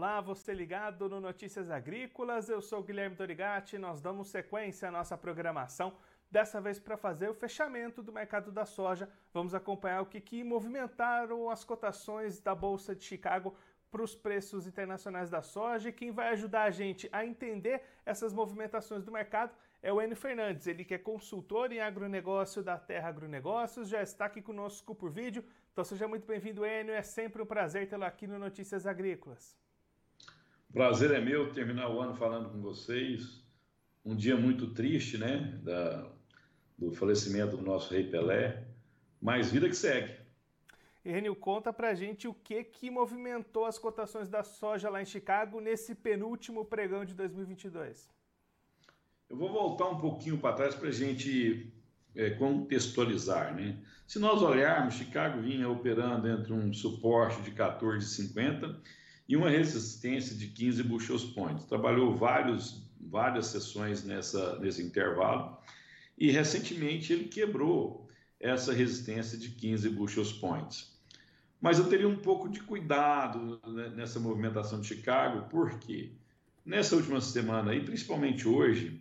Olá, você ligado no Notícias Agrícolas, eu sou Guilherme Dorigati, nós damos sequência à nossa programação, dessa vez para fazer o fechamento do mercado da soja. Vamos acompanhar o que, que movimentaram as cotações da Bolsa de Chicago para os preços internacionais da soja e quem vai ajudar a gente a entender essas movimentações do mercado é o Enio Fernandes, ele que é consultor em agronegócio da Terra Agronegócios, já está aqui conosco por vídeo. Então seja muito bem-vindo, Enio, é sempre um prazer tê-lo aqui no Notícias Agrícolas. Prazer é meu terminar o ano falando com vocês. Um dia muito triste, né? Da, do falecimento do nosso rei Pelé, mas vida que segue. Enio, conta pra gente o que que movimentou as cotações da soja lá em Chicago nesse penúltimo pregão de 2022. Eu vou voltar um pouquinho para trás para a gente é, contextualizar, né? Se nós olharmos, Chicago vinha operando entre um suporte de 14,50 e uma resistência de 15 bushels points. Trabalhou vários, várias sessões nessa, nesse intervalo e recentemente ele quebrou essa resistência de 15 bushels points. Mas eu teria um pouco de cuidado né, nessa movimentação de Chicago, porque nessa última semana e principalmente hoje,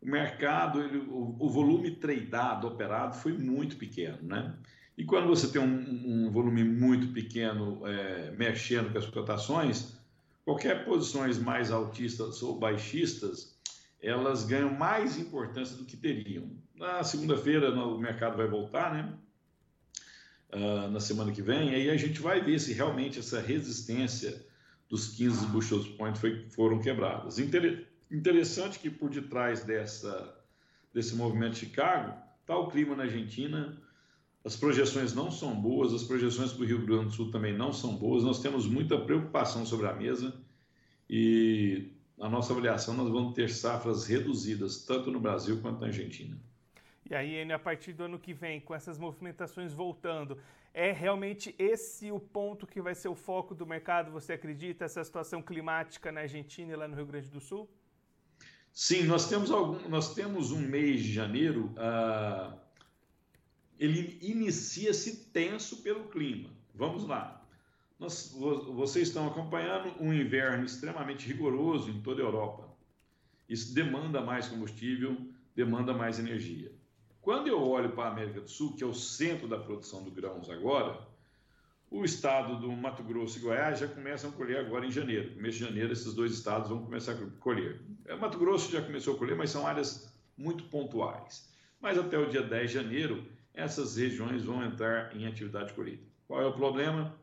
o mercado, ele, o, o, volume tradeado, operado, foi muito pequeno, né? E quando você tem um, um volume muito pequeno é, mexendo com as cotações, qualquer posições mais altistas ou baixistas, elas ganham mais importância do que teriam. Na segunda-feira o mercado vai voltar, né? Uh, na semana que vem, aí a gente vai ver se realmente essa resistência dos 15 bushels point foi, foram quebradas. Inter interessante que por detrás dessa, desse movimento de Chicago está o clima na Argentina, as projeções não são boas, as projeções para o Rio Grande do Sul também não são boas, nós temos muita preocupação sobre a mesa e na nossa avaliação nós vamos ter safras reduzidas, tanto no Brasil quanto na Argentina. E aí, a partir do ano que vem, com essas movimentações voltando, é realmente esse o ponto que vai ser o foco do mercado? Você acredita, essa situação climática na Argentina e lá no Rio Grande do Sul? Sim, nós temos, algum, nós temos um mês de janeiro. Uh ele inicia-se tenso pelo clima. Vamos lá. Nós, vocês estão acompanhando um inverno extremamente rigoroso em toda a Europa. Isso demanda mais combustível, demanda mais energia. Quando eu olho para a América do Sul, que é o centro da produção de grãos agora, o estado do Mato Grosso e Goiás já começam a colher agora em janeiro. Mês de janeiro, esses dois estados vão começar a colher. O é, Mato Grosso já começou a colher, mas são áreas muito pontuais. Mas até o dia 10 de janeiro, essas regiões vão entrar em atividade de colheita. Qual é o problema?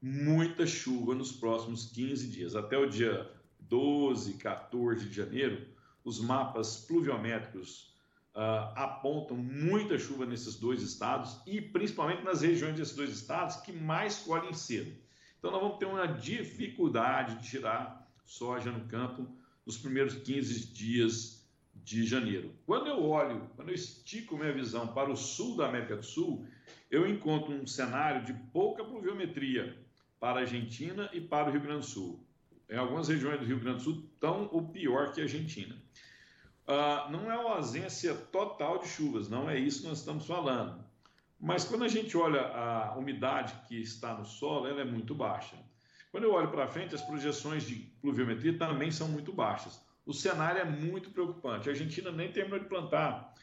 Muita chuva nos próximos 15 dias. Até o dia 12, 14 de janeiro, os mapas pluviométricos uh, apontam muita chuva nesses dois estados e principalmente nas regiões desses dois estados que mais colhem cedo. Então, nós vamos ter uma dificuldade de tirar soja no campo nos primeiros 15 dias de janeiro. Quando eu olho, quando eu estico minha visão para o sul da América do Sul, eu encontro um cenário de pouca pluviometria para a Argentina e para o Rio Grande do Sul. Em algumas regiões do Rio Grande do Sul, tão ou pior que a Argentina. Uh, não é uma ausência total de chuvas, não é isso que nós estamos falando. Mas quando a gente olha a umidade que está no solo, ela é muito baixa. Quando eu olho para frente, as projeções de pluviometria também são muito baixas o cenário é muito preocupante. A Argentina nem terminou de plantar.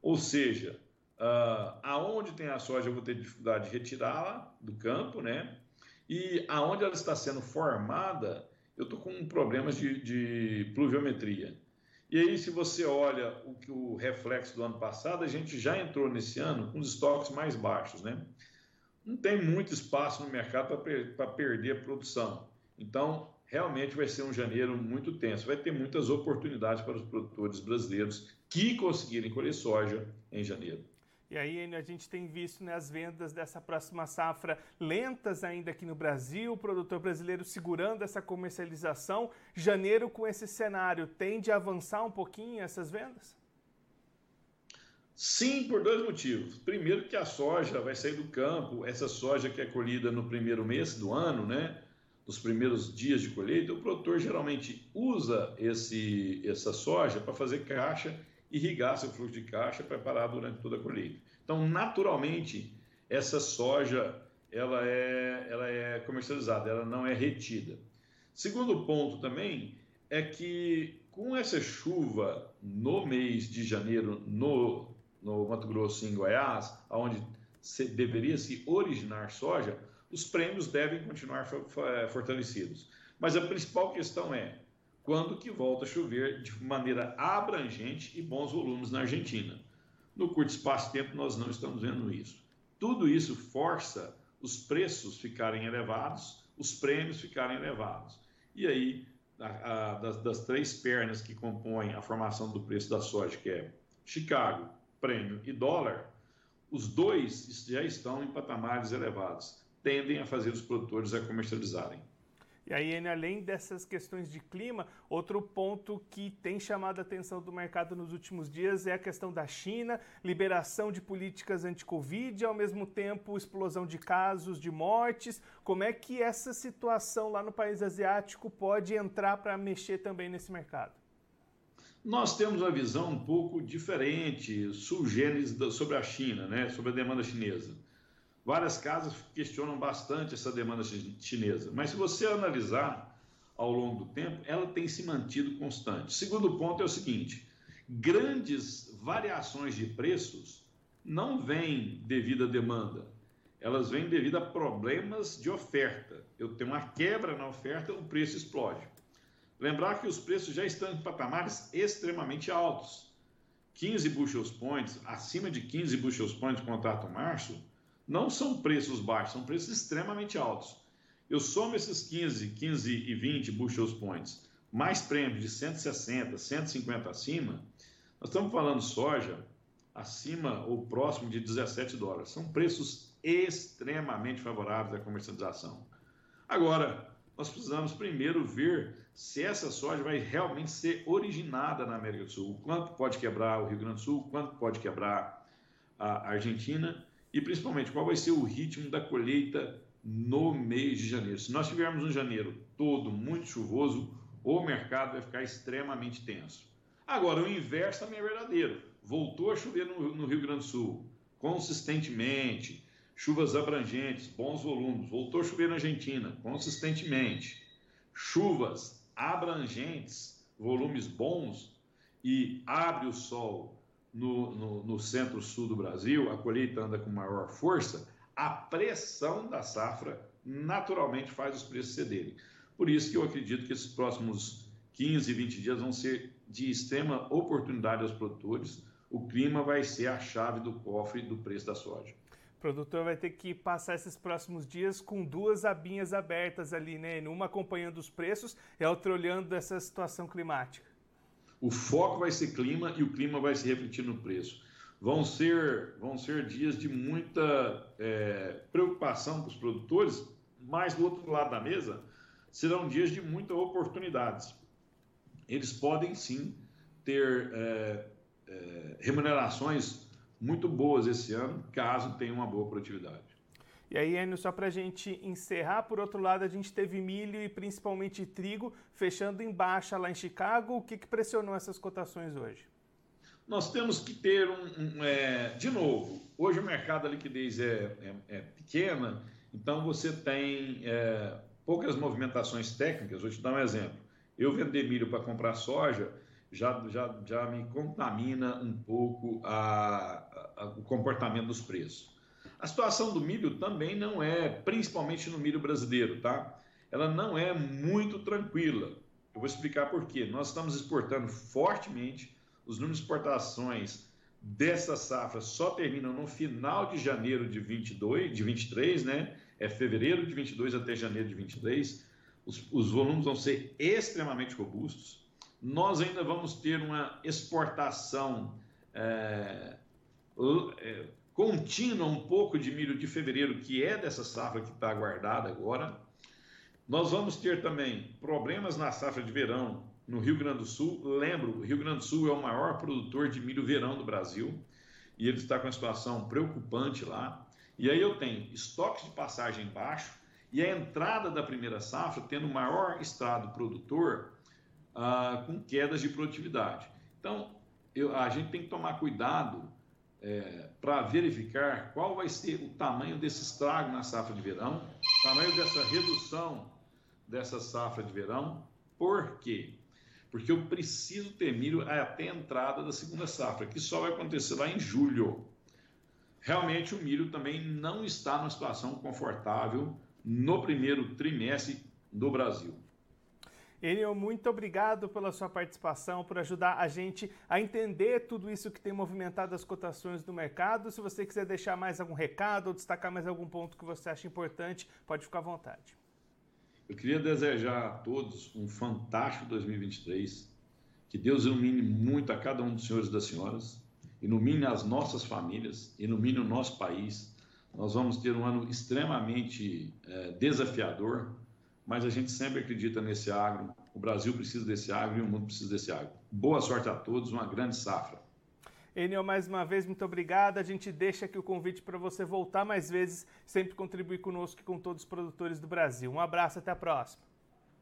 Ou seja, uh, aonde tem a soja eu vou ter dificuldade de retirá-la do campo, né? E aonde ela está sendo formada, eu estou com problemas de, de, pluviometria. E aí, se você olha o que o reflexo do ano passado, a gente já entrou nesse ano com os estoques mais baixos, né? Não tem muito espaço no mercado para per perder a produção. Então, realmente vai ser um janeiro muito tenso. Vai ter muitas oportunidades para os produtores brasileiros que conseguirem colher soja em janeiro. E aí a gente tem visto né, as vendas dessa próxima safra lentas ainda aqui no Brasil, o produtor brasileiro segurando essa comercialização. Janeiro com esse cenário tende a avançar um pouquinho essas vendas? Sim, por dois motivos. Primeiro que a soja vai sair do campo, essa soja que é colhida no primeiro mês do ano, né? Nos primeiros dias de colheita, o produtor geralmente usa esse, essa soja para fazer caixa, irrigar seu fluxo de caixa preparado durante toda a colheita. Então, naturalmente, essa soja ela é, ela é comercializada, ela não é retida. Segundo ponto também é que com essa chuva no mês de janeiro no, no Mato Grosso e em Goiás, onde deveria se originar soja, os prêmios devem continuar fortalecidos. Mas a principal questão é quando que volta a chover de maneira abrangente e bons volumes na Argentina. No curto espaço de tempo, nós não estamos vendo isso. Tudo isso força os preços ficarem elevados, os prêmios ficarem elevados. E aí, a, a, das, das, três pernas que compõem a formação do preço da soja, que é Chicago, prêmio e dólar, os dois já estão em patamares elevados, tendem a fazer os produtores a comercializarem. E aí, além dessas questões de clima, outro ponto que tem chamado a atenção do mercado nos últimos dias é a questão da China, liberação de políticas anti-Covid, ao mesmo tempo explosão de casos, de mortes. Como é que essa situação lá no país asiático pode entrar para mexer também nesse mercado? Nós temos uma visão um pouco diferente, sulgenes sobre a China, né? sobre a demanda chinesa. Várias casas questionam bastante essa demanda chinesa, mas se você analisar ao longo do tempo, ela tem se mantido constante. Segundo ponto é o seguinte: grandes variações de preços não vêm devido à demanda, elas vêm devido a problemas de oferta. Eu tenho uma quebra na oferta, o preço explode. Lembrar que os preços já estão em patamares extremamente altos. 15 bushels points, acima de 15 bushels points contrato março, não são preços baixos, são preços extremamente altos. Eu somo esses 15, 15 e 20 bushels points, mais prêmio de 160, 150 acima, nós estamos falando soja acima ou próximo de 17 dólares. São preços extremamente favoráveis à comercialização. Agora, nós precisamos primeiro ver se essa soja vai realmente ser originada na América do Sul. Quanto pode quebrar o Rio Grande do Sul, quanto pode quebrar a Argentina e principalmente qual vai ser o ritmo da colheita no mês de janeiro. Se nós tivermos um janeiro todo muito chuvoso, o mercado vai ficar extremamente tenso. Agora, o inverso também é verdadeiro. Voltou a chover no, no Rio Grande do Sul, consistentemente, chuvas abrangentes, bons volumes. Voltou a chover na Argentina, consistentemente, chuvas abrangentes, volumes bons, e abre o sol no, no, no centro-sul do Brasil, a colheita anda com maior força, a pressão da safra naturalmente faz os preços cederem. Por isso que eu acredito que esses próximos 15, 20 dias vão ser de extrema oportunidade aos produtores. O clima vai ser a chave do cofre do preço da soja. O produtor vai ter que passar esses próximos dias com duas abinhas abertas ali, né? Uma acompanhando os preços e a outra olhando essa situação climática. O foco vai ser clima e o clima vai se refletir no preço. Vão ser, vão ser dias de muita é, preocupação para os produtores, mas do outro lado da mesa serão dias de muitas oportunidades. Eles podem sim ter é, é, remunerações muito boas esse ano, caso tenham uma boa produtividade. E aí, Enio, só para a gente encerrar, por outro lado, a gente teve milho e principalmente trigo fechando em baixa lá em Chicago. O que, que pressionou essas cotações hoje? Nós temos que ter um. um é, de novo, hoje o mercado da liquidez é, é, é pequena, então você tem é, poucas movimentações técnicas. Vou te dar um exemplo. Eu vender milho para comprar soja já, já, já me contamina um pouco a, a, o comportamento dos preços. A situação do milho também não é, principalmente no milho brasileiro, tá? Ela não é muito tranquila. Eu vou explicar por quê. Nós estamos exportando fortemente, os números de exportações dessa safra só terminam no final de janeiro de 22, de 23, né? É fevereiro de 22 até janeiro de 23. Os, os volumes vão ser extremamente robustos. Nós ainda vamos ter uma exportação é, contínua um pouco de milho de fevereiro, que é dessa safra que está aguardada agora. Nós vamos ter também problemas na safra de verão no Rio Grande do Sul. Lembro, o Rio Grande do Sul é o maior produtor de milho verão do Brasil e ele está com uma situação preocupante lá. E aí eu tenho estoques de passagem baixo e a entrada da primeira safra tendo o maior estado produtor ah, com quedas de produtividade. Então, eu, a gente tem que tomar cuidado é, para verificar qual vai ser o tamanho desse estrago na safra de verão, tamanho dessa redução dessa safra de verão. Por quê? Porque eu preciso ter milho até a entrada da segunda safra, que só vai acontecer lá em julho. Realmente o milho também não está numa situação confortável no primeiro trimestre do Brasil. Enio, muito obrigado pela sua participação, por ajudar a gente a entender tudo isso que tem movimentado as cotações do mercado. Se você quiser deixar mais algum recado ou destacar mais algum ponto que você acha importante, pode ficar à vontade. Eu queria desejar a todos um fantástico 2023. Que Deus ilumine muito a cada um dos senhores e das senhoras, ilumine as nossas famílias, ilumine o nosso país. Nós vamos ter um ano extremamente é, desafiador, mas a gente sempre acredita nesse agro. O Brasil precisa desse agro e o mundo precisa desse agro. Boa sorte a todos, uma grande safra. Enio, mais uma vez, muito obrigado. A gente deixa aqui o convite para você voltar mais vezes, sempre contribuir conosco e com todos os produtores do Brasil. Um abraço, até a próxima.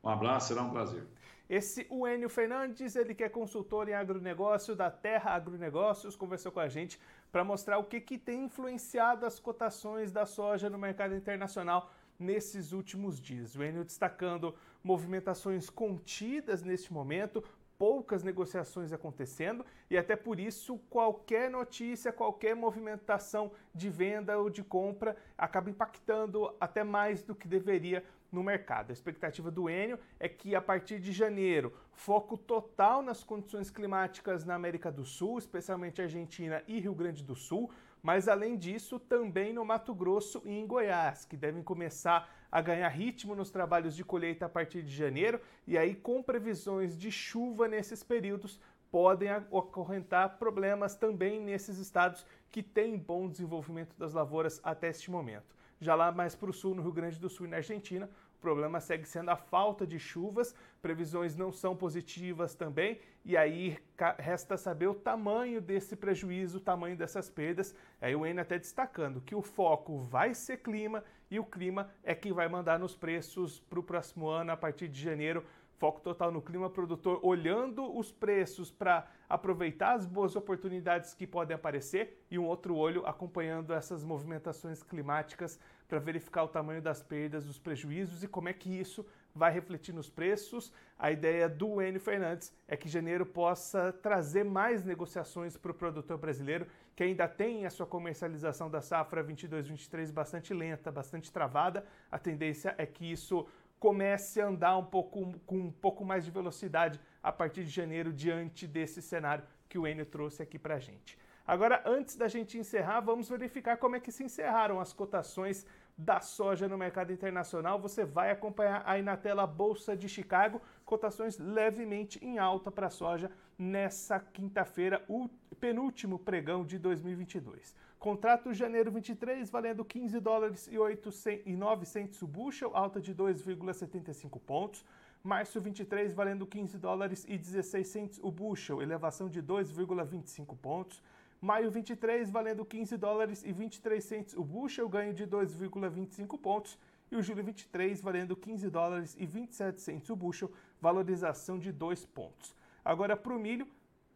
Um abraço, será um prazer. Esse o Enio Fernandes, ele que é consultor em agronegócio da Terra Agronegócios, conversou com a gente para mostrar o que, que tem influenciado as cotações da soja no mercado internacional nesses últimos dias. O Enio destacando movimentações contidas neste momento, poucas negociações acontecendo e até por isso qualquer notícia, qualquer movimentação de venda ou de compra acaba impactando até mais do que deveria no mercado. A expectativa do Enio é que a partir de janeiro, foco total nas condições climáticas na América do Sul, especialmente Argentina e Rio Grande do Sul, mas além disso, também no Mato Grosso e em Goiás, que devem começar a ganhar ritmo nos trabalhos de colheita a partir de janeiro, e aí com previsões de chuva nesses períodos podem ocorrentar problemas também nesses estados que têm bom desenvolvimento das lavouras até este momento. Já lá mais para o sul, no Rio Grande do Sul e na Argentina, problema segue sendo a falta de chuvas, previsões não são positivas também, e aí resta saber o tamanho desse prejuízo, o tamanho dessas perdas. Aí o N até destacando que o foco vai ser clima e o clima é quem vai mandar nos preços para o próximo ano, a partir de janeiro. Foco total no clima produtor, olhando os preços para aproveitar as boas oportunidades que podem aparecer e um outro olho acompanhando essas movimentações climáticas para verificar o tamanho das perdas, dos prejuízos e como é que isso vai refletir nos preços. A ideia do Enio Fernandes é que janeiro possa trazer mais negociações para o produtor brasileiro, que ainda tem a sua comercialização da safra 22-23 bastante lenta, bastante travada. A tendência é que isso comece a andar um pouco com um pouco mais de velocidade a partir de janeiro diante desse cenário que o Enio trouxe aqui para a gente. Agora, antes da gente encerrar, vamos verificar como é que se encerraram as cotações da soja no mercado internacional. Você vai acompanhar aí na tela Bolsa de Chicago, cotações levemente em alta para a soja nessa quinta-feira, o penúltimo pregão de 2022. Contrato janeiro 23 valendo 15 dólares e, 800, e 900 o bushel, alta de 2,75 pontos. Março 23 valendo 15 dólares e 16 cents o bushel, elevação de 2,25 pontos. Maio 23, valendo 15 dólares e 23 centes o bushel, ganho de 2,25 pontos. E o julho 23, valendo 15 dólares e 27 centes o bushel, valorização de 2 pontos. Agora para o milho,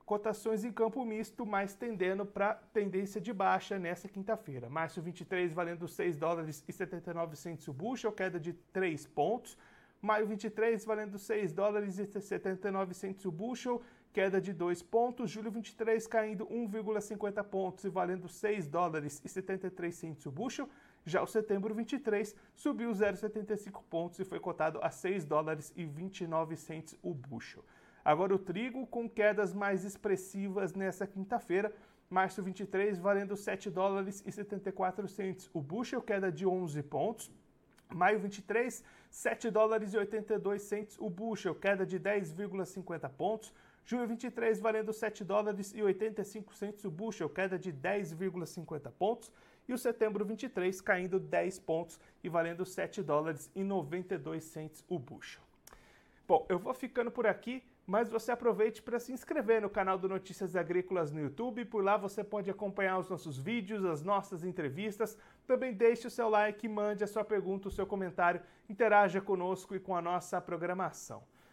cotações em campo misto, mas tendendo para tendência de baixa nessa quinta-feira. Março 23 valendo 6 dólares e 79 centes o bushel, queda de 3 pontos. Maio 23 valendo 6 dólares e 79 centes o bushel, queda de 2 pontos, julho 23 caindo 1,50 pontos e valendo 6 dólares e 73 centos o bushel. Já o setembro 23 subiu 0,75 pontos e foi cotado a 6 dólares e 29 centos o bushel. Agora o trigo com quedas mais expressivas nessa quinta-feira, março 23 valendo 7 dólares e 74 centos o bushel, queda de 11 pontos. Maio 23, 7 dólares e 82 centos o bushel, queda de 10,50 pontos. Junho 23 valendo 7 dólares e 85 centos o bushel, queda de 10,50 pontos. E o setembro 23 caindo 10 pontos e valendo 7 dólares e 92 centos o bushel. Bom, eu vou ficando por aqui, mas você aproveite para se inscrever no canal do Notícias Agrícolas no YouTube. Por lá você pode acompanhar os nossos vídeos, as nossas entrevistas. Também deixe o seu like, mande a sua pergunta, o seu comentário, interaja conosco e com a nossa programação.